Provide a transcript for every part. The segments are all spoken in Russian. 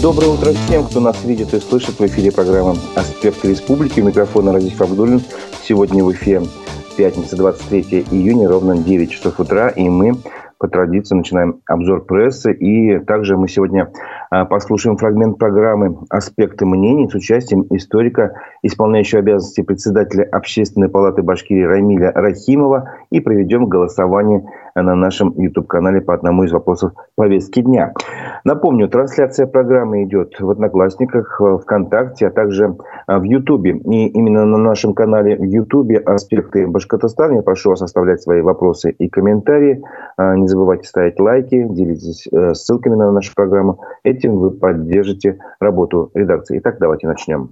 Доброе утро всем, кто нас видит и слышит в эфире программы «Аспект республики». У микрофона Разиф Абдулин. Сегодня в эфире пятница, 23 июня, ровно 9 часов утра. И мы по традиции начинаем обзор прессы. И также мы сегодня послушаем фрагмент программы «Аспекты мнений» с участием историка, исполняющего обязанности председателя Общественной палаты Башкирии Рамиля Рахимова и проведем голосование на нашем YouTube-канале по одному из вопросов повестки дня. Напомню, трансляция программы идет в Одноклассниках, ВКонтакте, а также в Ютубе. И именно на нашем канале в Ютубе «Аспекты Башкортостана» я прошу вас оставлять свои вопросы и комментарии. А, не забывайте ставить лайки, делитесь э, ссылками на нашу программу. Этим вы поддержите работу редакции. Итак, давайте начнем.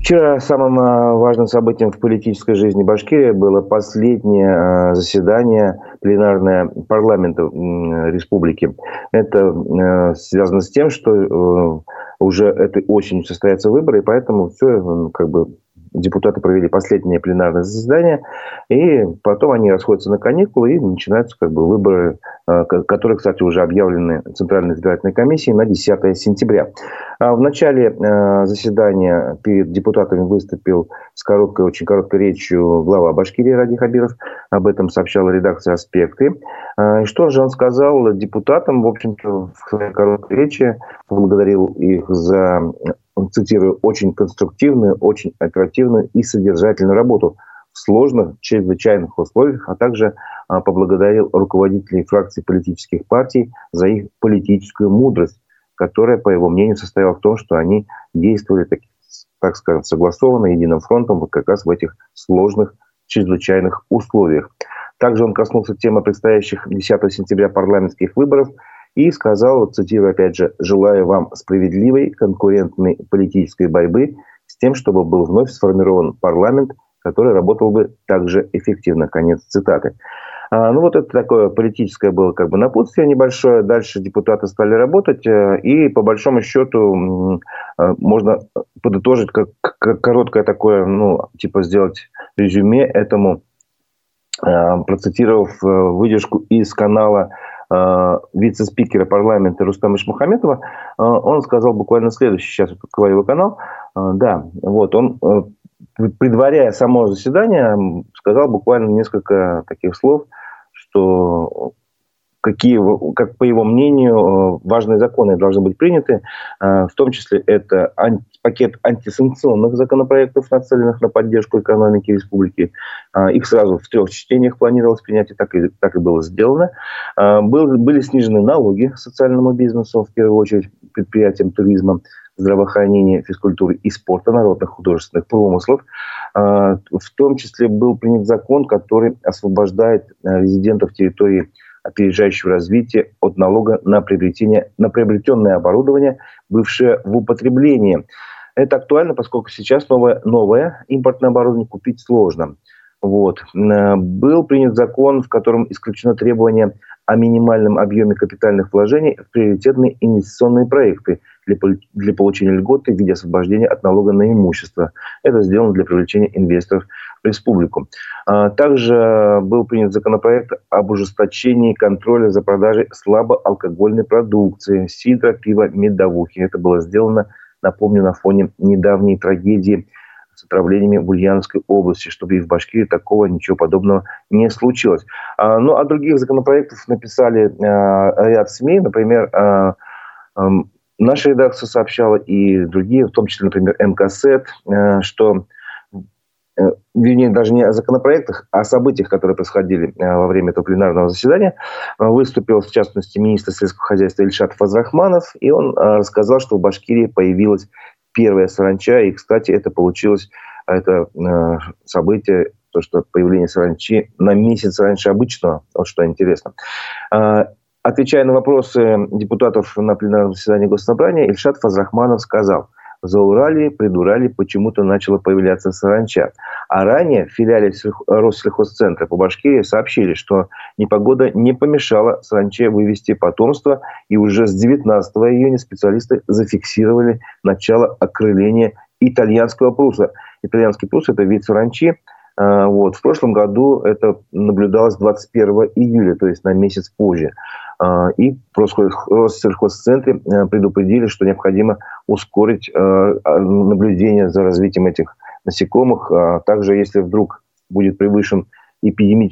Вчера самым э, важным событием в политической жизни Башкирии было последнее э, заседание пленарное парламента республики. Это э, связано с тем, что уже этой осенью состоятся выборы, и поэтому все как бы депутаты провели последнее пленарное заседание, и потом они расходятся на каникулы, и начинаются как бы выборы, э, которые, кстати, уже объявлены Центральной избирательной комиссией на 10 сентября. А в начале э, заседания перед депутатами выступил с короткой, очень короткой речью глава Башкирии Ради Хабиров. Об этом сообщала редакция «Аспекты». А, и что же он сказал депутатам? В общем-то, в своей короткой речи поблагодарил их за цитирую, очень конструктивную, очень оперативную и содержательную работу в сложных, чрезвычайных условиях, а также а, поблагодарил руководителей фракций политических партий за их политическую мудрость, которая, по его мнению, состояла в том, что они действовали, так, так скажем, согласованно, единым фронтом, вот как раз в этих сложных, чрезвычайных условиях. Также он коснулся темы предстоящих 10 сентября парламентских выборов – и сказал, цитирую опять же, «желаю вам справедливой, конкурентной политической борьбы с тем, чтобы был вновь сформирован парламент, который работал бы также эффективно». Конец цитаты. А, ну, вот это такое политическое было как бы напутствие небольшое. Дальше депутаты стали работать. Э, и по большому счету э, можно подытожить как, как короткое такое, ну, типа сделать резюме этому, э, процитировав выдержку из канала вице-спикера парламента Рустама Ишмухаметова, э, он сказал буквально следующее, сейчас открываю его канал, э, да, вот, он, предваряя само заседание, сказал буквально несколько таких слов, что какие, как по его мнению, э, важные законы должны быть приняты. Э, в том числе это пакет антисанкционных законопроектов, нацеленных на поддержку экономики республики. Э, их сразу в трех чтениях планировалось принять, и так и, так и было сделано. Был, были снижены налоги социальному бизнесу, в первую очередь предприятиям туризма, здравоохранения, физкультуры и спорта, народных художественных промыслов. В том числе был принят закон, который освобождает резидентов территории опережающего развития от налога на, приобретение, на приобретенное оборудование, бывшее в употреблении. Это актуально, поскольку сейчас новое, новое импортное оборудование купить сложно. Вот. Э, был принят закон, в котором исключено требование о минимальном объеме капитальных вложений в приоритетные инвестиционные проекты для, для получения льготы в виде освобождения от налога на имущество. Это сделано для привлечения инвесторов в республику. А, также был принят законопроект об ужесточении контроля за продажей слабоалкогольной продукции, сидра, пива, медовухи. Это было сделано, напомню, на фоне недавней трагедии с отравлениями в Ульяновской области, чтобы и в Башкирии такого ничего подобного не случилось. А, ну, а других законопроектов написали а, ряд СМИ, например, наша редакция сообщала и другие, в том числе, например, МКСЭТ, что Э, вернее, даже не о законопроектах, а о событиях, которые происходили э, во время этого пленарного заседания. Э, выступил, в частности, министр сельского хозяйства Ильшат Фазрахманов, и он рассказал, что в Башкирии появилась первая саранча, и, кстати, это получилось, это событие, то, что появление саранчи на месяц раньше обычного, вот что интересно. Отвечая на вопросы депутатов на пленарном заседании Госсобрания, Ильшат Фазрахманов сказал – за Урале, придурали почему-то начала появляться саранча. А ранее в филиале Россельхозцентра по Башкирии сообщили, что непогода не помешала саранче вывести потомство, и уже с 19 июня специалисты зафиксировали начало окрыления итальянского пруса. Итальянский прус – это вид саранчи, а, вот. В прошлом году это наблюдалось 21 июля, то есть на месяц позже. И в Россельхозцентре предупредили, что необходимо ускорить наблюдение за развитием этих насекомых. Также, если вдруг будет превышен эпидеми...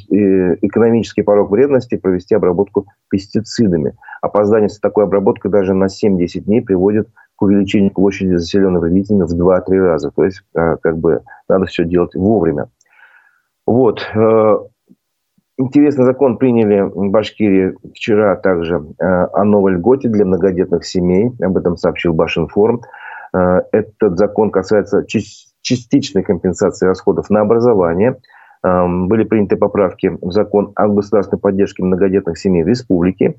экономический порог вредности, провести обработку пестицидами. Опоздание с такой обработкой даже на 7-10 дней приводит к увеличению площади заселенной вредителями в 2-3 раза. То есть, как бы, надо все делать вовремя. Вот. Интересный закон приняли в Башкирии вчера также э, о новой льготе для многодетных семей. Об этом сообщил Башинформ. Э, этот закон касается частичной компенсации расходов на образование. Были приняты поправки в закон о государственной поддержке многодетных семей в республике.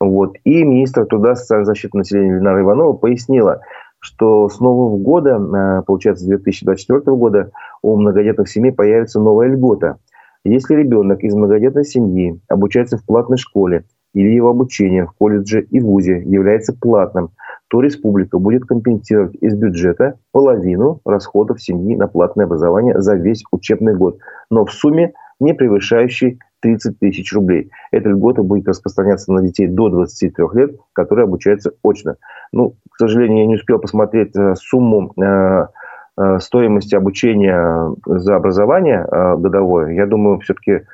Вот. И министр труда социальной защиты населения Ленара Иванова пояснила, что с нового года, э, получается, с 2024 года у многодетных семей появится новая льгота. Если ребенок из многодетной семьи обучается в платной школе или его обучение в колледже и вузе является платным, то республика будет компенсировать из бюджета половину расходов семьи на платное образование за весь учебный год, но в сумме не превышающей 30 тысяч рублей. Эта льгота будет распространяться на детей до 23 лет, которые обучаются очно. Ну, к сожалению, я не успел посмотреть э, сумму э, стоимости обучения за образование годовое. Я думаю, все-таки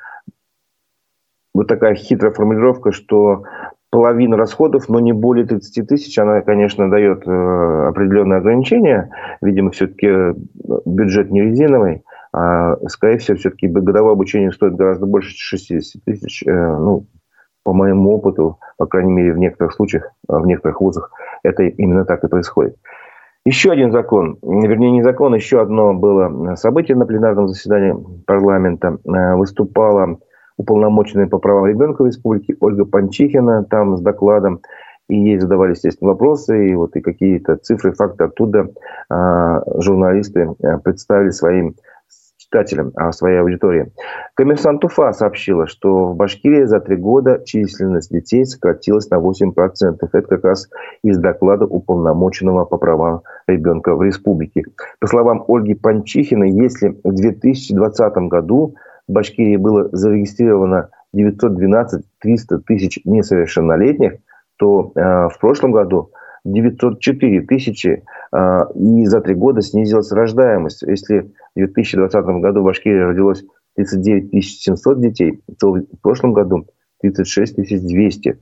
вот такая хитрая формулировка, что половина расходов, но не более 30 тысяч, она, конечно, дает определенные ограничения. Видимо, все-таки бюджет не резиновый. А, скорее всего, все-таки годовое обучение стоит гораздо больше 60 тысяч. Э, ну, по моему опыту, по крайней мере, в некоторых случаях, э, в некоторых вузах, это именно так и происходит. Еще один закон, вернее, не закон, еще одно было событие на пленарном заседании парламента. Э, выступала уполномоченная по правам ребенка в республике Ольга Панчихина там с докладом. И ей задавали, естественно, вопросы, и вот и какие-то цифры, факты оттуда э, журналисты представили своим читателям, а своей аудитории. Коммерсант Уфа сообщила, что в Башкирии за три года численность детей сократилась на 8%. Это как раз из доклада уполномоченного по правам ребенка в республике. По словам Ольги Панчихиной, если в 2020 году в Башкирии было зарегистрировано 912-300 тысяч несовершеннолетних, то э, в прошлом году 904 тысячи, э, и за три года снизилась рождаемость. Если в 2020 году в Башкирии родилось 39 700 детей, то в прошлом году 36 200.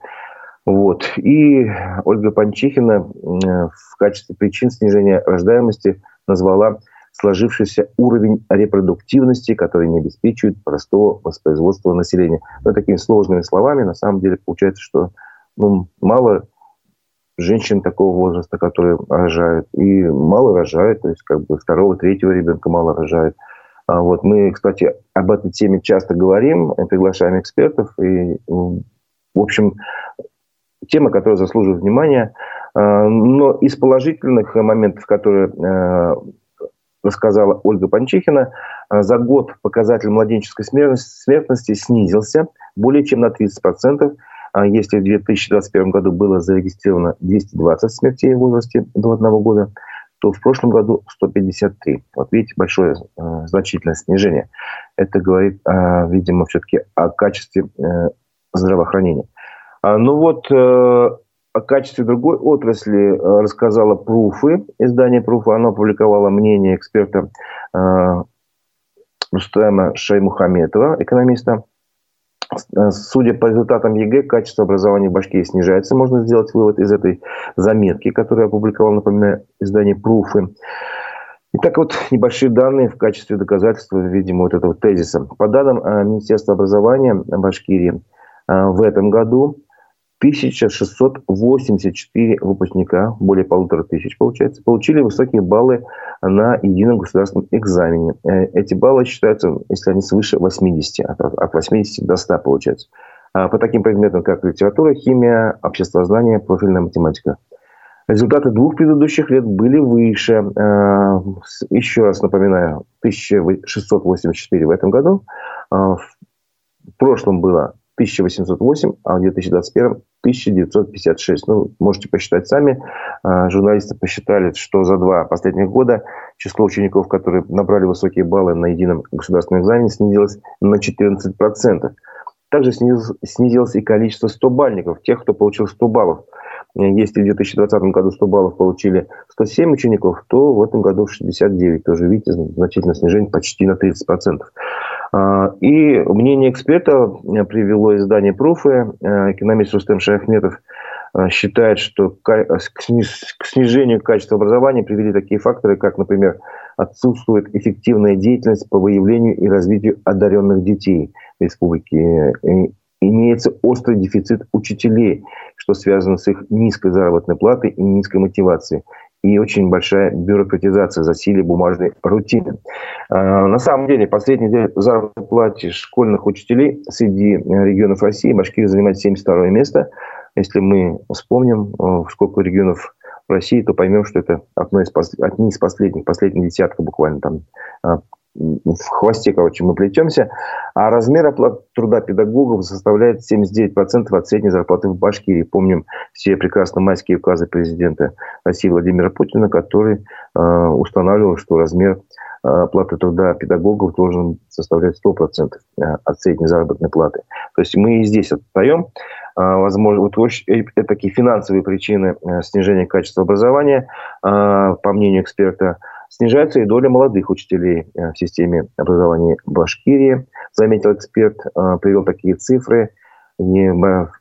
Вот. И Ольга Панчихина э, в качестве причин снижения рождаемости назвала сложившийся уровень репродуктивности, который не обеспечивает простого воспроизводства населения. Но такими сложными словами, на самом деле, получается, что ну, мало женщин такого возраста, которые рожают, и мало рожают, то есть как бы второго, третьего ребенка мало рожают. А вот мы, кстати, об этой теме часто говорим, приглашаем экспертов, и, в общем, тема, которая заслуживает внимания. А, но из положительных моментов, которые э, рассказала Ольга Панчихина, за год показатель младенческой смертности снизился более чем на 30%. А если в 2021 году было зарегистрировано 220 смертей в возрасте до одного года, то в прошлом году 153. Вот видите, большое э, значительное снижение. Это говорит, э, видимо, все-таки о качестве э, здравоохранения. А, ну вот, э, о качестве другой отрасли э, рассказала Пруфы, издание Пруфы. Оно опубликовало мнение эксперта э, Рустема Шаймухаметова, экономиста. Э, судя по результатам ЕГЭ, качество образования в Башкирии снижается. Можно сделать вывод из этой заметки, которую опубликовал, напоминаю, издание «Пруфы». Итак, вот небольшие данные в качестве доказательства, видимо, вот этого тезиса. По данным э, Министерства образования Башкирии, э, в этом году 1684 выпускника, более полутора тысяч получается, получили высокие баллы на едином государственном экзамене. Э, эти баллы считаются, если они свыше 80, от 80 до 100 получается. А по таким предметам, как литература, химия, обществознание, профильная математика. Результаты двух предыдущих лет были выше. Э, еще раз напоминаю, 1684 в этом году. А в прошлом было 1808, а в 2021 1956. Ну, можете посчитать сами. А, журналисты посчитали, что за два последних года число учеников, которые набрали высокие баллы на едином государственном экзамене, снизилось на 14%. Также снизилось, и количество 100-бальников, тех, кто получил 100 баллов. Если в 2020 году 100 баллов получили 107 учеников, то в этом году 69. Тоже, видите, значительное снижение почти на 30%. А, и мнение эксперта привело издание «Пруфы». Экономист Рустем Шахметов считает, что к снижению качества образования привели такие факторы, как, например, отсутствует эффективная деятельность по выявлению и развитию одаренных детей в республике. И имеется острый дефицит учителей, что связано с их низкой заработной платой и низкой мотивацией. И очень большая бюрократизация, засилие бумажной рутины. А, на самом деле, последний заработной плате школьных учителей среди регионов России Башкирия занимает 72 место. Если мы вспомним, э, сколько регионов России, то поймем, что это одно из, одни из последних, последних десятка буквально там а, в хвосте, короче, мы плетемся. А размер оплаты труда педагогов составляет 79% от средней зарплаты в Башкирии. Помним все прекрасно майские указы президента России Владимира Путина, который э, устанавливал, что размер э, оплаты труда педагогов должен составлять 100% э, от средней заработной платы. То есть мы и здесь отстаем. А, возможно, вот э, это такие финансовые причины снижения качества образования, по мнению эксперта, снижается и доля молодых учителей э, в системе образования Башкирии, заметил эксперт, а, привел такие цифры.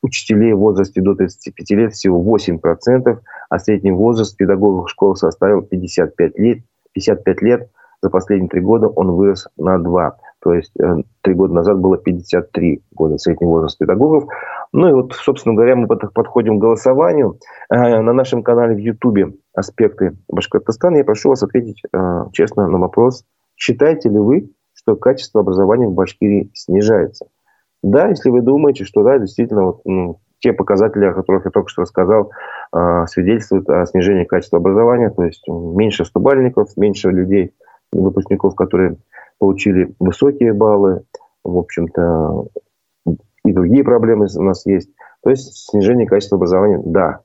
Учителей в возрасте до 35 лет всего 8%, а средний возраст педагогов школ составил 55 лет. 55 лет за последние три года он вырос на 2. То есть три года назад было 53 года средний возраст педагогов. Ну и вот, собственно говоря, мы подходим к голосованию. Э, на нашем канале в Ютубе «Аспекты Башкортостана» я прошу вас ответить э, честно на вопрос. Считаете ли вы, что качество образования в Башкирии снижается? Да, если вы думаете, что да, действительно, вот, ну, те показатели, о которых я только что рассказал, э, свидетельствуют о снижении качества образования, то есть меньше стубальников, меньше людей, выпускников, которые получили высокие баллы, в общем-то, и другие проблемы у нас есть. То есть снижение качества образования – да.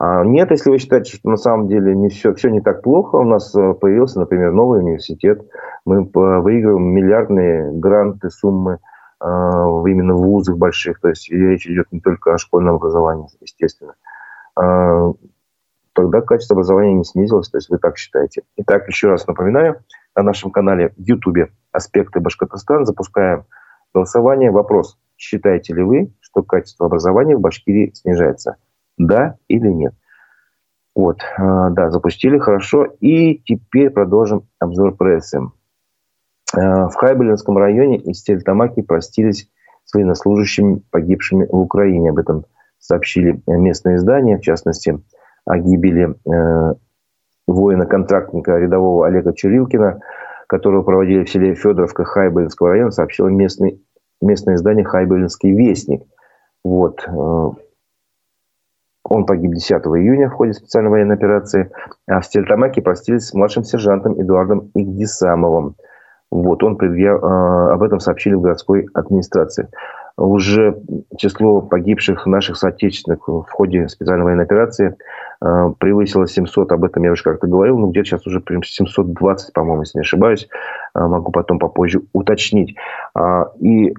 А нет, если вы считаете, что на самом деле не все, все не так плохо, у нас э, появился, например, новый университет, мы выигрываем миллиардные гранты, суммы э, именно в вузах больших, то есть речь идет не только о школьном образовании, естественно. А, тогда качество образования не снизилось, то есть вы так считаете. Итак, еще раз напоминаю, на нашем канале в Ютубе «Аспекты Башкортостана» запускаем голосование. Вопрос – Считаете ли вы, что качество образования в Башкирии снижается? Да или нет? Вот, а, да, запустили, хорошо. И теперь продолжим обзор прессы. А, в Хайбелинском районе из Тельтамаки простились с военнослужащими, погибшими в Украине. Об этом сообщили местные издания, в частности, о гибели э, воина-контрактника рядового Олега Чурилкина, которого проводили в селе Федоровка Хайбелинского района, сообщил местный местное издание «Хайбелинский вестник». Вот. Э, он погиб 10 июня в ходе специальной военной операции. А в Стельтамаке простились с младшим сержантом Эдуардом Игдисамовым. Вот, он предъяв... Э, об этом сообщили в городской администрации. Уже число погибших наших соотечественных в ходе специальной военной операции э, превысило 700. Об этом я уже как-то говорил. Ну, где-то сейчас уже прям 720, по-моему, если не ошибаюсь. Могу потом попозже уточнить. А, и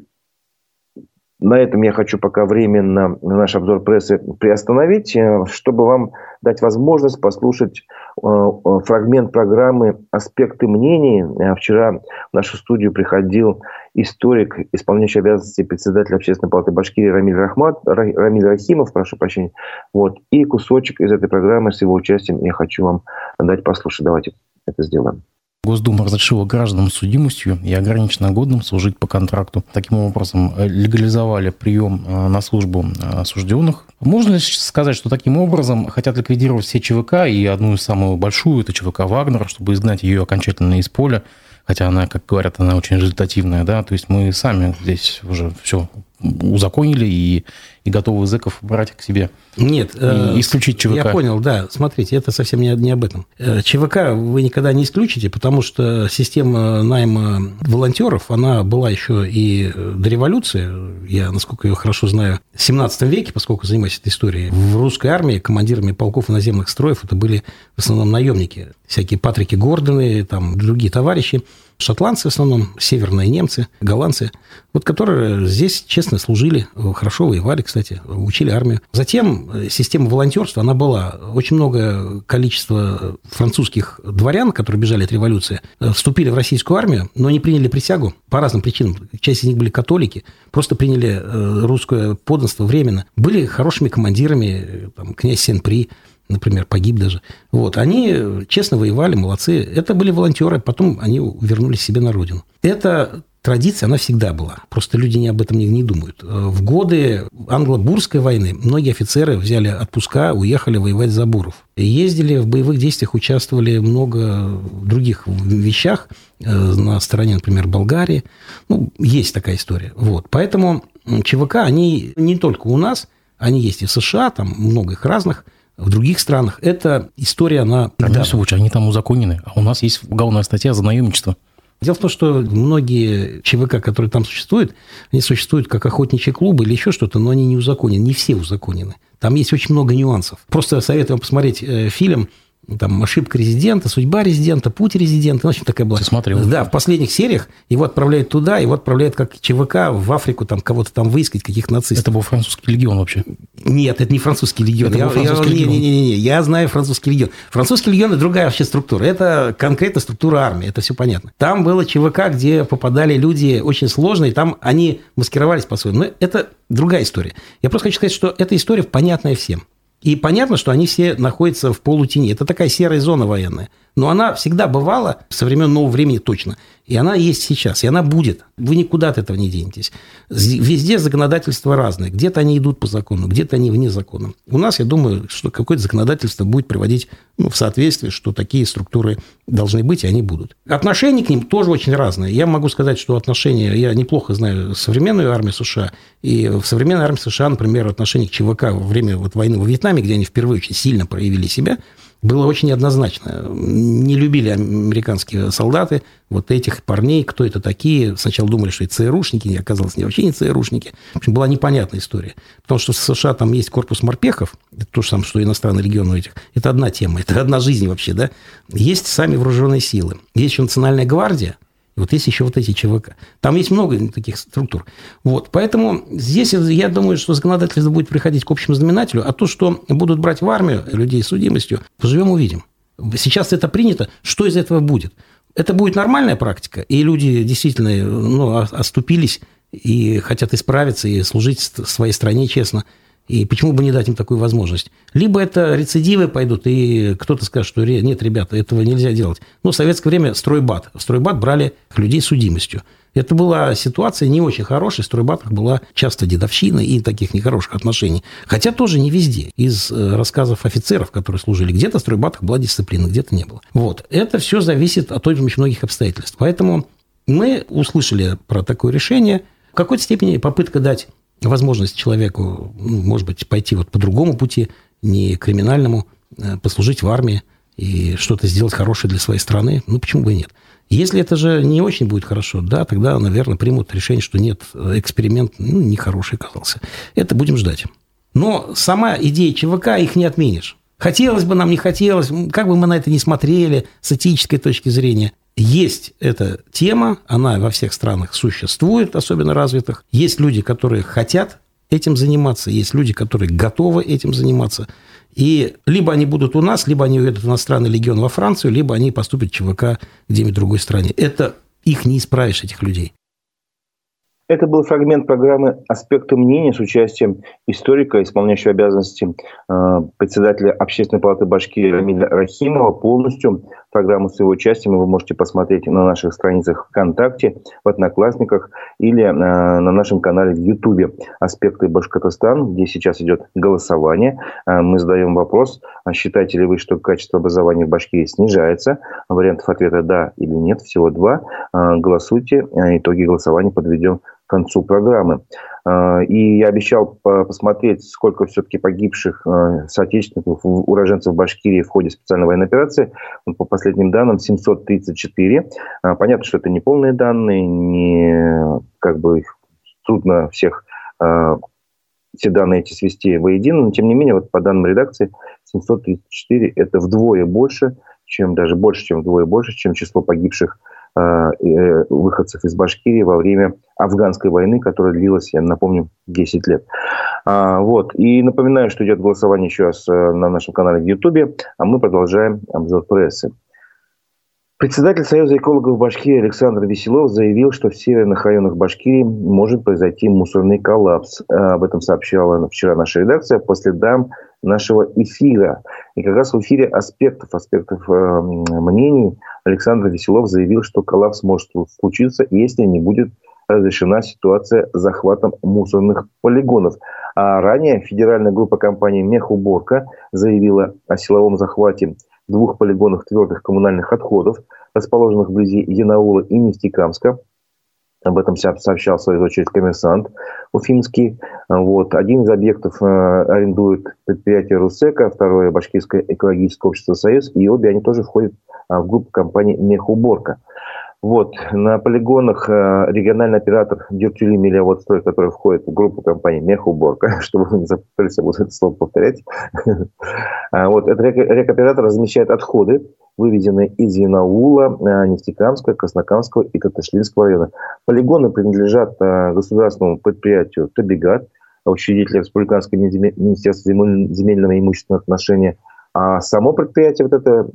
на этом я хочу пока временно наш обзор прессы приостановить, э, чтобы вам дать возможность послушать э, э, фрагмент программы «Аспекты мнений». Вчера в нашу студию приходил историк, исполняющий обязанности председателя Общественной палаты Башкирии Рамиль, Рахмат, Рамиль Рахимов, прошу прощения. Вот. И кусочек из этой программы с его участием я хочу вам дать послушать. Давайте это сделаем. Госдума разрешила гражданам с судимостью и ограниченно годным служить по контракту. Таким образом, э, легализовали прием э, на службу э, осужденных. Можно ли сказать, что таким образом хотят ликвидировать все ЧВК и одну из самую большую, это ЧВК «Вагнер», чтобы изгнать ее окончательно из поля, хотя она, как говорят, она очень результативная, да, то есть мы сами здесь уже все узаконили и, и готовы зэков брать к себе. Нет. И э, исключить ЧВК. Я понял, да. Смотрите, это совсем не, не об этом. Э, ЧВК вы никогда не исключите, потому что система найма волонтеров, она была еще и до революции, я, насколько ее хорошо знаю, в 17 веке, поскольку занимаюсь этой историей, в русской армии командирами полков и наземных строев это были в основном наемники. Всякие Патрики Гордоны, там, другие товарищи. Шотландцы в основном, северные немцы, голландцы, вот которые здесь честно служили, хорошо воевали, кстати, учили армию. Затем э, система волонтерства, она была. Очень много количества французских дворян, которые бежали от революции, э, вступили в российскую армию, но не приняли присягу по разным причинам. Часть из них были католики, просто приняли э, русское подданство временно. Были хорошими командирами, там, князь Сен-При, например, погиб даже. Вот, они честно воевали, молодцы. Это были волонтеры, потом они вернулись себе на родину. Это традиция, она всегда была. Просто люди не об этом не, не думают. В годы англо-бурской войны многие офицеры взяли отпуска, уехали воевать за буров. Ездили в боевых действиях, участвовали много других вещах э, на стороне, например, Болгарии. Ну, есть такая история. Вот. Поэтому ЧВК, они не только у нас, они есть и в США, там много их разных – в других странах эта история, она... Тогда, да. они там узаконены, а у нас есть уголовная статья за наемничество. Дело в том, что многие ЧВК, которые там существуют, они существуют как охотничьи клубы или еще что-то, но они не узаконены, не все узаконены. Там есть очень много нюансов. Просто советую вам посмотреть э, фильм там ошибка резидента, судьба резидента, путь резидента. Ну, в общем, такая была. Смотрел? Да, в последних сериях его отправляют туда, его отправляют как ЧВК в Африку, там кого-то там выискать, каких нацистов. Это был французский легион вообще? Нет, это не французский легион. Это я, был французский я, легион. Не, не, не, не, я знаю французский легион. Французский легион – это другая вообще структура. Это конкретно структура армии, это все понятно. Там было ЧВК, где попадали люди очень сложные, там они маскировались по-своему. Но это другая история. Я просто хочу сказать, что эта история понятная всем. И понятно, что они все находятся в полутени. Это такая серая зона военная. Но она всегда бывала со времен нового времени точно. И она есть сейчас, и она будет. Вы никуда от этого не денетесь. Везде законодательства разные. Где-то они идут по закону, где-то они вне закона. У нас, я думаю, что какое-то законодательство будет приводить ну, в соответствие, что такие структуры должны быть, и они будут. Отношения к ним тоже очень разные. Я могу сказать, что отношения, я неплохо знаю современную армию США, и в современной армии США, например, отношение к ЧВК во время вот войны во Вьетнаме, где они впервые очень сильно проявили себя – было очень однозначно. Не любили американские солдаты вот этих парней, кто это такие. Сначала думали, что это ЦРУшники, оказалось, не вообще не ЦРУшники. В общем, была непонятная история. Потому что в США там есть корпус морпехов, это то же самое, что иностранный регион у этих. Это одна тема, это одна жизнь вообще, да. Есть сами вооруженные силы. Есть еще Национальная гвардия – вот есть еще вот эти ЧВК. Там есть много таких структур. Вот. Поэтому здесь я думаю, что законодательство будет приходить к общему знаменателю, а то, что будут брать в армию людей с судимостью, поживем увидим. Сейчас это принято. Что из этого будет? Это будет нормальная практика, и люди действительно ну, оступились и хотят исправиться и служить своей стране честно – и почему бы не дать им такую возможность? Либо это рецидивы пойдут, и кто-то скажет, что нет, ребята, этого нельзя делать. Ну, в советское время стройбат. В стройбат брали людей с судимостью. Это была ситуация не очень хорошая. В стройбатах была часто дедовщина и таких нехороших отношений. Хотя тоже не везде. Из э, рассказов офицеров, которые служили, где-то в стройбатах была дисциплина, где-то не было. Вот. Это все зависит от очень многих обстоятельств. Поэтому мы услышали про такое решение. В какой-то степени попытка дать возможность человеку, ну, может быть, пойти вот по другому пути, не криминальному, э, послужить в армии и что-то сделать хорошее для своей страны, ну, почему бы и нет. Если это же не очень будет хорошо, да, тогда, наверное, примут решение, что нет, эксперимент ну, нехороший оказался. Это будем ждать. Но сама идея ЧВК их не отменишь. Хотелось бы нам, не хотелось, как бы мы на это не смотрели с этической точки зрения, есть эта тема, она во всех странах существует, особенно развитых. Есть люди, которые хотят этим заниматься, есть люди, которые готовы этим заниматься. И либо они будут у нас, либо они уедут в иностранный легион во Францию, либо они поступят в ЧВК где-нибудь в другой стране. Это их не исправишь, этих людей. Это был фрагмент программы «Аспекты мнения» с участием историка, исполняющего обязанности э, председателя Общественной палаты Башкирии Рамиля Рахимова. Полностью программу с его участием вы можете посмотреть на наших страницах ВКонтакте, в Одноклассниках или э, на нашем канале в Ютубе «Аспекты Башкортостан», где сейчас идет голосование. Э, мы задаем вопрос, а считаете ли вы, что качество образования в Башкирии снижается? Вариантов ответа «да» или «нет», всего два. Голосуйте, итоги голосования подведем концу программы. А, и я обещал посмотреть, сколько все-таки погибших а, соотечественников, уроженцев Башкирии в ходе специальной военной операции. По последним данным, 734. А, понятно, что это не полные данные, не как бы трудно всех все данные эти свести воедино, но тем не менее, вот по данным редакции, 734 – это вдвое больше, чем даже больше, чем вдвое больше, чем число погибших выходцев из Башкирии во время афганской войны, которая длилась, я напомню, 10 лет. Вот. И напоминаю, что идет голосование еще раз на нашем канале в Ютубе, а мы продолжаем обзор прессы. Председатель Союза экологов Башкирии Александр Веселов заявил, что в северных районах Башкирии может произойти мусорный коллапс. Э, об этом сообщала вчера наша редакция по следам нашего эфира. И как раз в эфире аспектов, аспектов э, мнений Александр Веселов заявил, что коллапс может случиться, если не будет разрешена ситуация с захватом мусорных полигонов. А ранее федеральная группа компании «Мехуборка» заявила о силовом захвате двух полигонах твердых коммунальных отходов, расположенных вблизи Янаула и Нефтекамска. Об этом сообщал в свою очередь коммерсант уфимский. Вот. Один из объектов э, арендует предприятие «Русека», второе – Башкирское экологическое общество «Союз», и обе они тоже входят э, в группу компании «Мехуборка». Вот, на полигонах э, региональный оператор Дюртюли Мелиаводстрой, который входит в группу компании Мехуборка, чтобы вы не запутались, я буду это слово повторять. А, вот, этот рекоператор размещает отходы, выведенные из Янаула, э, Нефтекамского, Краснокамского и Каташлинского района. Полигоны принадлежат э, государственному предприятию «Табигат», учредителя Республиканского министерства земельного имущественного отношения. А само предприятие, вот это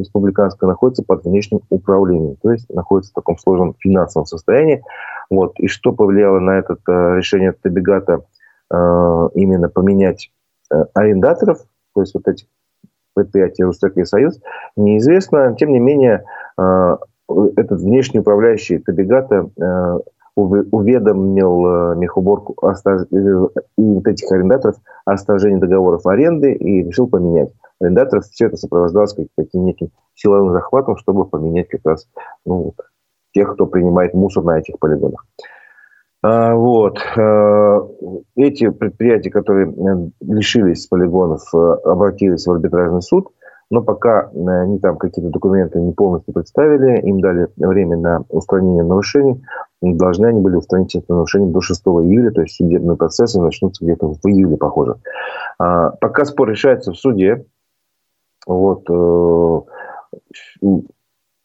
республиканская находится под внешним управлением, то есть находится в таком сложном финансовом состоянии. Вот. И что повлияло на это э, решение Табигата э, именно поменять э, арендаторов, то есть вот этих предприятий Рустек и Союз, неизвестно. Тем не менее, этот внешний управляющий Табигата уведомил э, мехуборку э, и вот этих арендаторов о сторожении договоров аренды и решил поменять арендаторов. Все это сопровождалось каким неким силовым захватом, чтобы поменять как раз ну, тех, кто принимает мусор на этих полигонах. А, вот. А, эти предприятия, которые э, лишились полигонов, обратились в арбитражный суд, но пока они там какие-то документы не полностью представили, им дали время на устранение нарушений, должны они были устранить это нарушение до 6 июля, то есть судебные процессы начнутся где-то в июле, похоже. А, пока спор решается в суде, вот, э,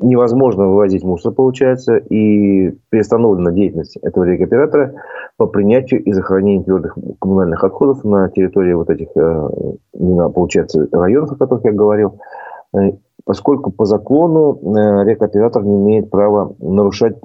невозможно вывозить мусор, получается, и приостановлена деятельность этого рекоператора по принятию и захоронению твердых коммунальных отходов на территории вот этих, э, получается, районов, о которых я говорил, э, поскольку по закону рекоператор не имеет права нарушать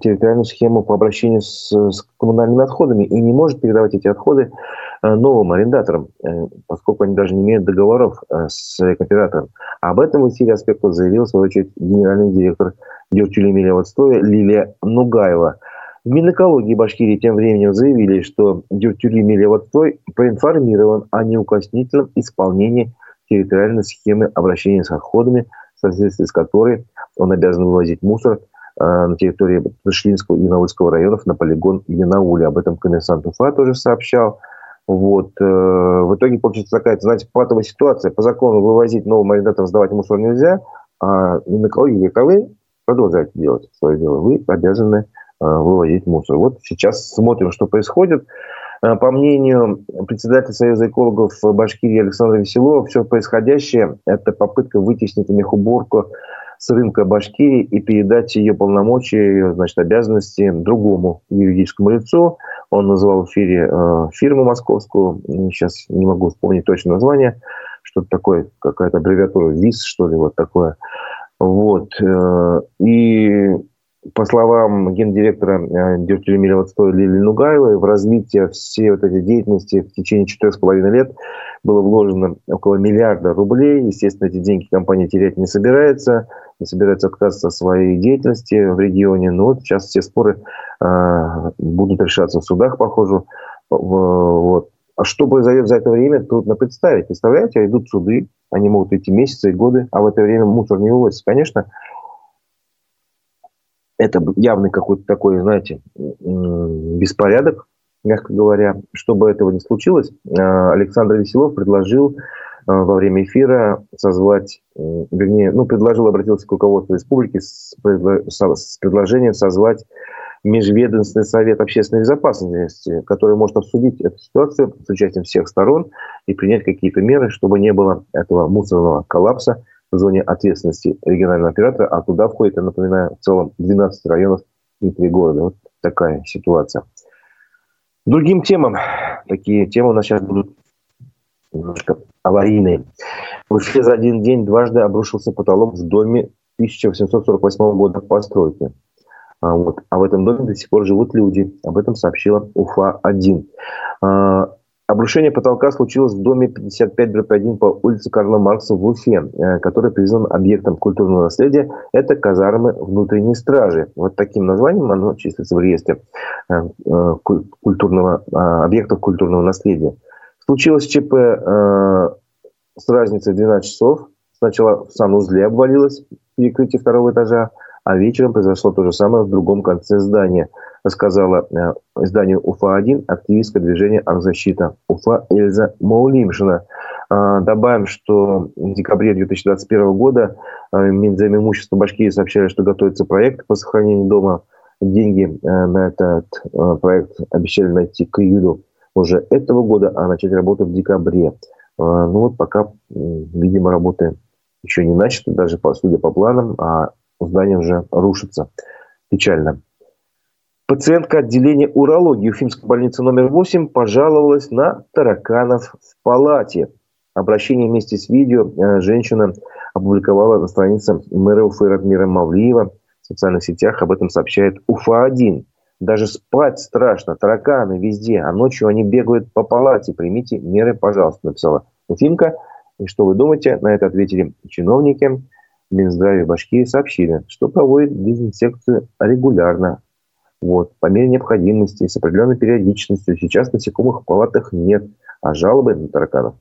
территориальную схему по обращению с, с коммунальными отходами и не может передавать эти отходы Э, новым арендаторам, э, поскольку они даже не имеют договоров э, с кооператором. Об этом в эфире аспектов заявил, в свою очередь, генеральный директор Дюртюли Лилия Нугаева. В Минэкологии Башкирии тем временем заявили, что Дюртюли Мелеводстрой проинформирован о неукоснительном исполнении территориальной схемы обращения с отходами, в соответствии с которой он обязан вывозить мусор на территории Ташлинского и Наульского районов на полигон Янауле. Об этом коммерсант Уфа тоже сообщал. Вот. Э, в итоге получится такая, знаете, патовая ситуация. По закону вывозить новым арендаторам сдавать мусор нельзя, а Минэкология и КВ продолжаете делать свое дело. Вы обязаны э, вывозить мусор. Вот сейчас смотрим, что происходит. Э, по мнению председателя Союза экологов Башкирии Александра Веселова, все происходящее – это попытка вытеснить мехуборку с рынка Башкирии и передать ее полномочия, значит, обязанности другому юридическому лицу. Он называл в эфире э, фирму московскую, сейчас не могу вспомнить точное название, что-то такое, какая-то аббревиатура, ВИС, что ли, вот такое. Вот. Э, и по словам гендиректора э, Дюртюлемилеводства Лилии Нугаевой, в развитие всей вот этой деятельности в течение четырех с половиной лет было вложено около миллиарда рублей. Естественно, эти деньги компания терять не собирается, не собирается отказываться от своей деятельности в регионе. Но вот сейчас все споры э, будут решаться в судах, похоже. Вот. А что произойдет за это время, трудно представить. Представляете, идут суды, они могут идти месяцы и годы, а в это время мусор не вывозится. Конечно, это явный какой-то такой, знаете, беспорядок, мягко говоря. Чтобы этого не случилось, э, Александр Веселов предложил э, во время эфира созвать, вернее, ну, предложил, обратился к руководству республики с, предложением созвать Межведомственный совет общественной безопасности, который может обсудить эту ситуацию с участием всех сторон и принять какие-то меры, чтобы не было этого мусорного коллапса в зоне ответственности регионального оператора, а туда входит, я напоминаю, в целом 12 районов и 3 города. Вот такая ситуация. Другим темам, такие темы у нас сейчас будут немножко аварийные. В Уфе за один день дважды обрушился потолок в доме 1848 года постройки. А, вот. а в этом доме до сих пор живут люди. Об этом сообщила УФА-1. А, обрушение потолка случилось в доме 55-1 по улице Карла Маркса в Уфе, э, который признан объектом культурного наследия. Это казармы внутренней стражи. Вот таким названием оно числится в реестре э, э, культурного, а, объектов культурного наследия. Случилось ЧП с разницей 12 часов. Сначала в санузле обвалилось перекрытие второго этажа, а вечером произошло то же самое в другом конце здания, рассказала э, изданию УФА-1 активистка движения «Арзащита» Уфа Эльза Маулимшина. Э, добавим, что в декабре 2021 года э, Минзайм имущества Башкирии сообщали, что готовится проект по сохранению дома. Деньги э, на этот проект обещали найти к июлю уже этого года, а начать работу в декабре. Э, ну вот пока, видимо, работы еще не начаты, даже по, судя по планам, а здание уже рушится. Печально. Пациентка отделения урологии Уфимской больницы номер 8 пожаловалась на тараканов в палате. Обращение вместе с видео э, женщина опубликовала на странице мэра Уфы Радмира Мавлиева. В социальных сетях об этом сообщает Уфа-1. Даже спать страшно, тараканы везде, а ночью они бегают по палате. Примите меры, пожалуйста, написала Уфимка. И что вы думаете? На это ответили чиновники. Минздраве Башкирии сообщили, что проводит дезинсекцию регулярно. Вот, по мере необходимости, с определенной периодичностью. Сейчас насекомых в палатах нет, а жалобы на тараканов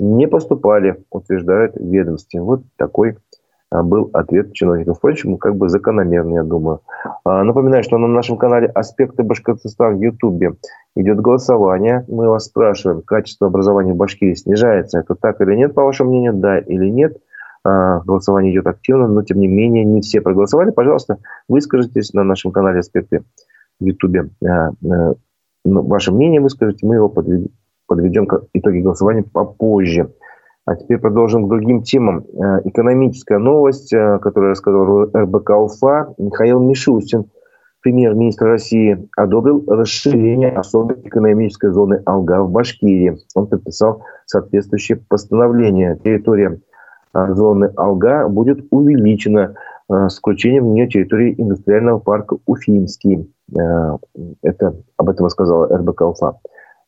не поступали, утверждает ведомство. Вот такой а, был ответ чиновников. Впрочем, как бы закономерный, я думаю. А, напоминаю, что на нашем канале «Аспекты Башкортостана» в Ютубе идет голосование. Мы вас спрашиваем, качество образования в Башкирии снижается. Это так или нет, по вашему мнению? Да или нет? А, голосование идет активно, но тем не менее не все проголосовали. Пожалуйста, выскажитесь на нашем канале «Аспекты» в Ютубе. А, а, ну, ваше мнение выскажите, мы его подведем к итоги голосования попозже. А теперь продолжим к другим темам. Экономическая новость, которую рассказал РБК УФА. Михаил Мишустин, премьер-министр России, одобрил расширение особой экономической зоны Алга в Башкирии. Он подписал соответствующее постановление. Территория зоны Алга будет увеличена а, с включением в нее территории индустриального парка Уфимский. А, это, об этом рассказала РБК Уфа.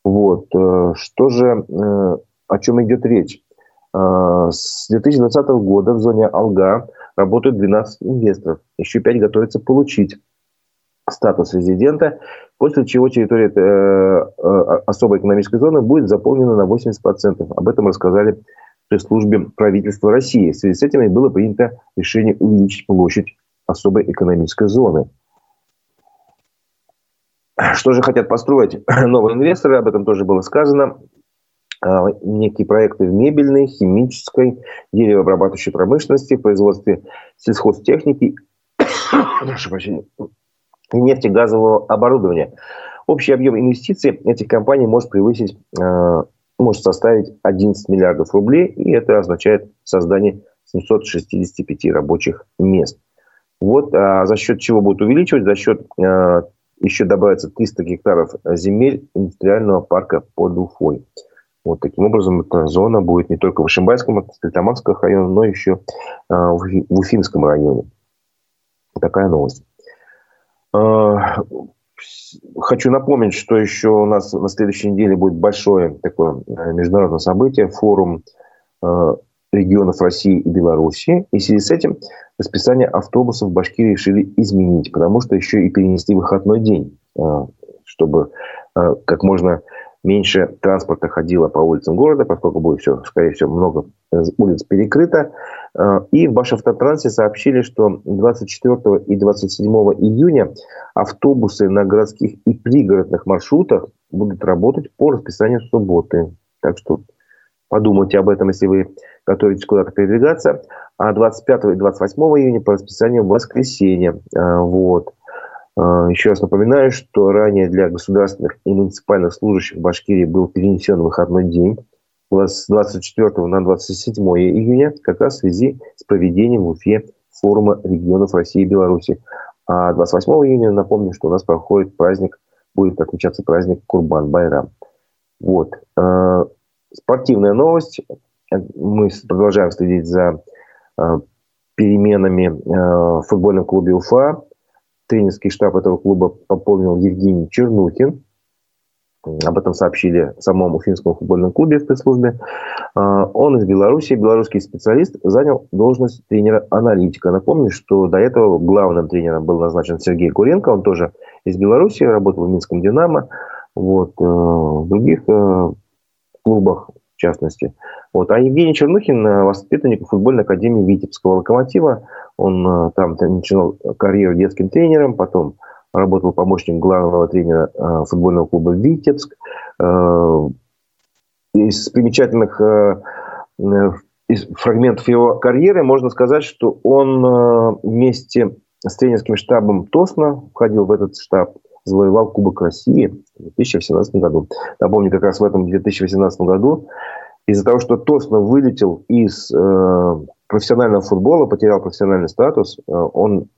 Вот. Э, что же, э, о чем идет речь? С 2020 года в зоне Алга работают 12 инвесторов. Еще 5 готовятся получить статус резидента, после чего территория э, особой экономической зоны будет заполнена на 80%. Об этом рассказали пресс-службе правительства России. В связи с этим и было принято решение увеличить площадь особой экономической зоны. Что же хотят построить новые инвесторы? Об этом тоже было сказано. А, некие проекты в мебельной, химической, деревообрабатывающей промышленности, производстве сельхозтехники и нефтегазового оборудования. Общий объем инвестиций этих компаний может превысить а, может составить 11 миллиардов рублей, и это означает создание 765 рабочих мест. Вот а за счет чего будут увеличивать? За счет а, еще добавится 300 гектаров земель индустриального парка под Уфой. Вот таким образом эта зона будет не только в Ишимбайском, Стельтамакском районе, но еще а, в Уфимском районе. Такая новость. Хочу напомнить, что еще у нас на следующей неделе будет большое такое э, международное событие, форум э, регионов России и Беларуси. И в связи с этим расписание автобусов в Башкирии решили изменить, потому что еще и перенести выходной день, э, чтобы как можно меньше транспорта ходило по улицам города, поскольку будет все, скорее всего, много улиц перекрыто. А, и в Башавтотрансе сообщили, что 24 и 27 июня автобусы на городских и пригородных маршрутах будут работать по расписанию субботы. Так что подумайте об этом, если вы готовитесь куда-то передвигаться. А 25 и 28 июня по расписанию воскресенья. А, вот. А, еще раз напоминаю, что ранее для государственных и муниципальных служащих в Башкирии был перенесен выходной день. с 24 на 27 июня как раз в связи с проведением в Уфе форума регионов России и Беларуси. А 28 июня, напомню, что у нас проходит праздник, будет отмечаться праздник Курбан-Байрам. Вот. Э, спортивная новость. Мы продолжаем следить за э, переменами в футбольном клубе Уфа. Тренерский штаб этого клуба пополнил Евгений Чернухин. Об этом сообщили в самом Уфимском футбольном клубе в пресс-службе. А, он из Беларуси, белорусский специалист, занял должность тренера-аналитика. Напомню, что до этого главным тренером был назначен Сергей Куренко. Он тоже из Беларуси, работал в Минском «Динамо», вот, э, в других э, клубах в частности. Вот. А Евгений Чернухин, э, воспитанник футбольной академии Витебского «Локомотива», он там начинал карьеру детским тренером, потом работал помощником главного тренера э, футбольного клуба «Витебск». Э, из примечательных э, из фрагментов его карьеры можно сказать, что он вместе с тренерским штабом Тосна входил в этот штаб, завоевал Кубок России в 2018 году. Напомню, как раз в этом 2018 году из-за того, что Тосна вылетел из профессионального футбола, потерял профессиональный статус, он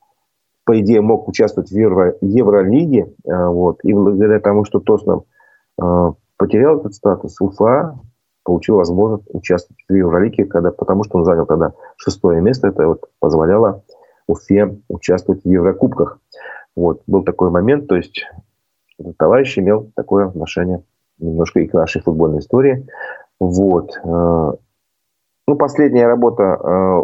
по идее, мог участвовать в Евро, Евролиге. Э, вот, и благодаря тому, что Тоснам э, потерял этот статус, Уфа получил возможность участвовать в Евролиге, когда, потому что он занял тогда шестое место. Это вот позволяло Уфе участвовать в Еврокубках. Вот, был такой момент, то есть товарищ имел такое отношение немножко и к нашей футбольной истории. Вот. Э, ну, последняя работа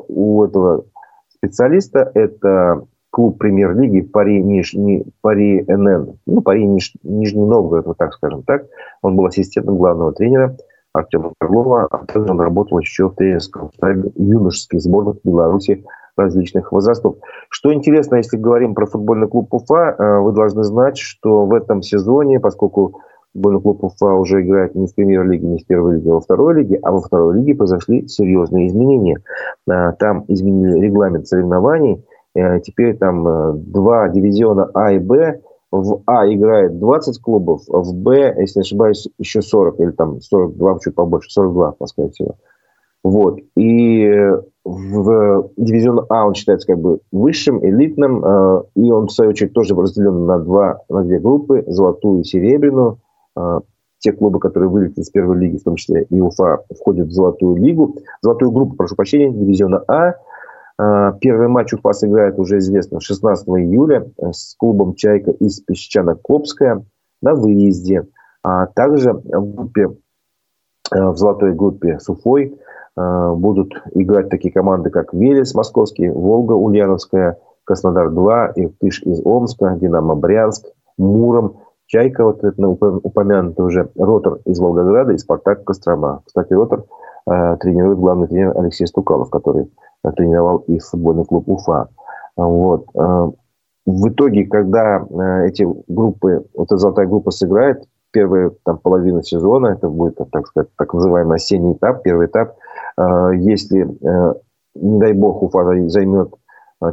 у этого специалиста – это клуб премьер-лиги Пари, Ниж, не, Пари НН, ну, Пари Ниж, Нижний Новгород, вот так скажем так. Он был ассистентом главного тренера Артема Орлова, а также он работал еще в тренерском штабе юношеских сборных Беларуси различных возрастов. Что интересно, если говорим про футбольный клуб Уфа, э, вы должны знать, что в этом сезоне, поскольку футбольный клуб Уфа уже играет не в премьер-лиге, не в первой лиге, а во второй лиге, а во второй лиге произошли серьезные изменения. Э, там изменили регламент соревнований, Э, теперь там э, два дивизиона А и Б. В А играет 20 клубов, а в Б, если не ошибаюсь, еще 40, или там 42, чуть побольше, 42, скорее всего. Вот. И в дивизион А он считается как бы высшим, элитным, э, и он, в свою очередь, тоже разделен на, два, на две группы, золотую и серебряную. Те клубы, которые вылетели с первой лиги, в том числе и Уфа, входят в золотую лигу. Золотую группу, прошу прощения, дивизиона А – а, первый матч Уфа сыграет уже известно 16 июля э, с клубом «Чайка» из Песчано-Клопская на выезде. А также в, группе, э, в золотой группе с Уфой э, будут играть такие команды, как Велес Московский, Волга Ульяновская, Краснодар-2, Иртыш из Омска, Динамо Брянск, Муром, Чайка, вот это упомянутый уже, Ротор из Волгограда и Спартак Кострома. Кстати, Ротор э, тренирует главный тренер Алексей Стукалов, который тренировал и футбольный клуб Уфа. Вот. Э, в итоге, когда э, эти группы, вот эта золотая группа сыграет, первая там, половина сезона, это будет, так сказать, так называемый осенний этап, первый этап, э, если, не дай бог, Уфа займет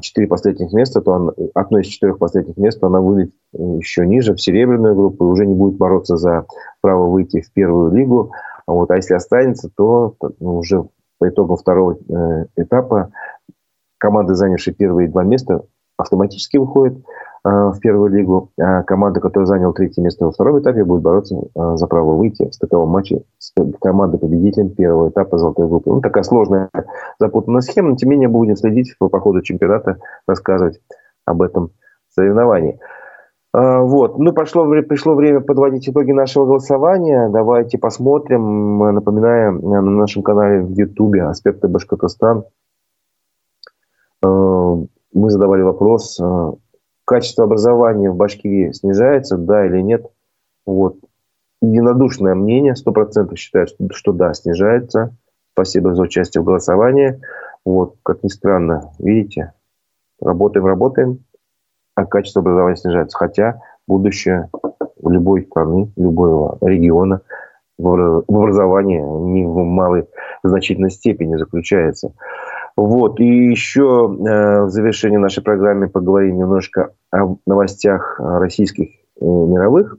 четыре последних места, то он, одно из четырех последних мест, она вылетит еще ниже, в серебряную группу, и уже не будет бороться за право выйти в первую лигу. Вот. А если останется, то ну, уже по итогам второго э, этапа команды, занявшие первые два места, автоматически выходят э, в первую лигу. А команда, которая заняла третье место во втором этапе, будет бороться э, за право выйти в стыковом матче с командой победителем первого этапа золотой группы. Ну, такая сложная, запутанная схема, но тем не менее будем следить по ходу чемпионата, рассказывать об этом соревновании. Вот. Ну, прошло, пришло время подводить итоги нашего голосования. Давайте посмотрим. Напоминаю, на нашем канале в Ютубе «Аспекты Башкортостан» мы задавали вопрос, качество образования в Башкирии снижается, да или нет. Вот. Единодушное мнение, 100% считают, что да, снижается. Спасибо за участие в голосовании. Вот, как ни странно, видите, работаем, работаем, а качество образования снижается. Хотя будущее в любой страны, любого региона в образовании не в малой значительной степени заключается. Вот. И еще э, в завершении нашей программы поговорим немножко о новостях российских и мировых.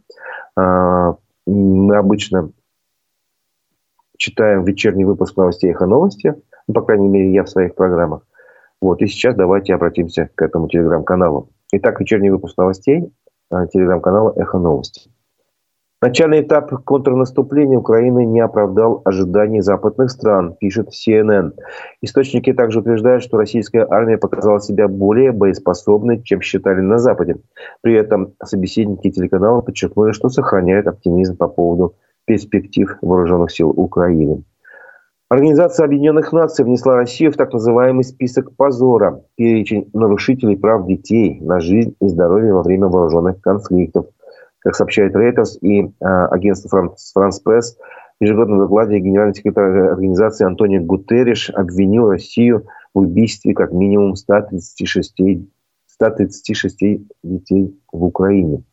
Э, мы обычно читаем вечерний выпуск новостей «Эхо новости», ну, по крайней мере, я в своих программах. Вот, и сейчас давайте обратимся к этому телеграм-каналу. Итак, вечерний выпуск новостей телеграм-канала «Эхо новости». Начальный этап контрнаступления Украины не оправдал ожиданий западных стран, пишет CNN. Источники также утверждают, что российская армия показала себя более боеспособной, чем считали на Западе. При этом собеседники телеканала подчеркнули, что сохраняют оптимизм по поводу перспектив вооруженных сил Украины. Организация Объединенных Наций внесла Россию в так называемый список позора, перечень нарушителей прав детей на жизнь и здоровье во время вооруженных конфликтов – как сообщает Reuters и э, агентство France Press, в ежегодном докладе генеральный секретарь организации Антонио Гутерриш обвинил Россию в убийстве как минимум 136, 136 детей в Украине.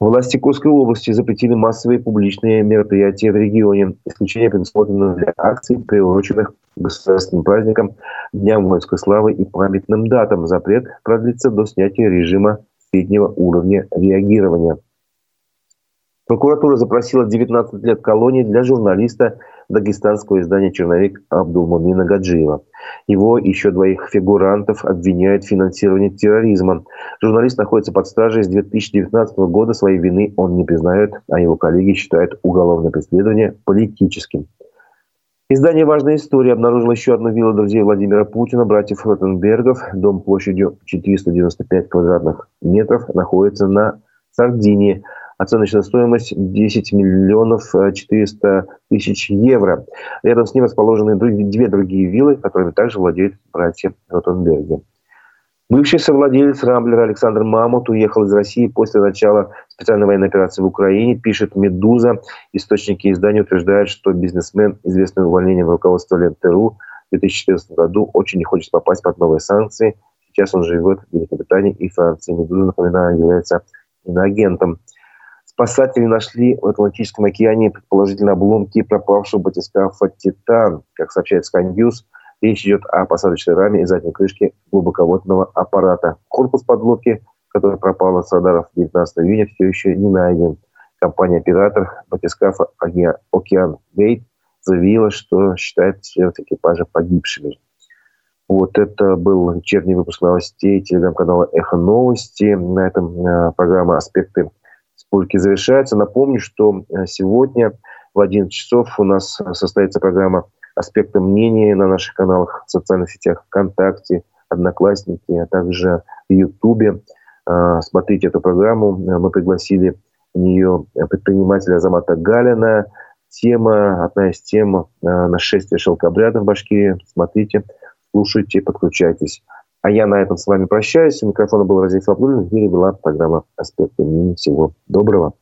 Власти Курской области запретили массовые публичные мероприятия в регионе. Исключение предусмотрено для акций, приуроченных государственным праздникам, Дням воинской славы и памятным датам. Запрет продлится до снятия режима среднего уровня реагирования. Прокуратура запросила 19 лет колонии для журналиста дагестанского издания «Черновик» Абдулмамина Гаджиева. Его еще двоих фигурантов обвиняют в финансировании терроризма. Журналист находится под стражей с 2019 года. Своей вины он не признает, а его коллеги считают уголовное преследование политическим. Издание «Важная история» обнаружило еще одну виллу друзей Владимира Путина, братьев Ротенбергов. Дом площадью 495 квадратных метров находится на Сардинии. Оценочная стоимость 10 миллионов 400 тысяч евро. Рядом с ним расположены две другие виллы, которыми также владеют братья Ротенберги. Бывший совладелец Рамблера Александр Мамут уехал из России после начала специальной военной операции в Украине, пишет «Медуза». Источники издания утверждают, что бизнесмен, известный увольнением руководства ЛНТРУ в 2014 году, очень не хочет попасть под новые санкции. Сейчас он живет в Великобритании и Франции. «Медуза», напоминаю, является иноагентом. Спасатели нашли в Атлантическом океане предположительно обломки пропавшего батискафа «Титан». Как сообщает Sky News, Речь идет о посадочной раме и задней крышке глубоководного аппарата. Корпус подлодки, который пропал с радаров 19 июня, все еще не найден. Компания-оператор батискафа «Океан Гейт» заявила, что считает членов экипажа погибшими. Вот это был вечерний выпуск новостей телеграм-канала «Эхо новости». На этом э, программа «Аспекты спорки» завершается. Напомню, что э, сегодня в 11 часов у нас состоится программа аспекты мнения на наших каналах в социальных сетях ВКонтакте, Одноклассники, а также в Ютубе. А, смотрите эту программу. Мы пригласили в нее предпринимателя Азамата Галина. Тема, одна из тем а, нашествия шелкобряда в Башкирии. Смотрите, слушайте, подключайтесь. А я на этом с вами прощаюсь. У микрофона был Разиф Абдулин. В мире была программа «Аспекты мнений». Всего доброго.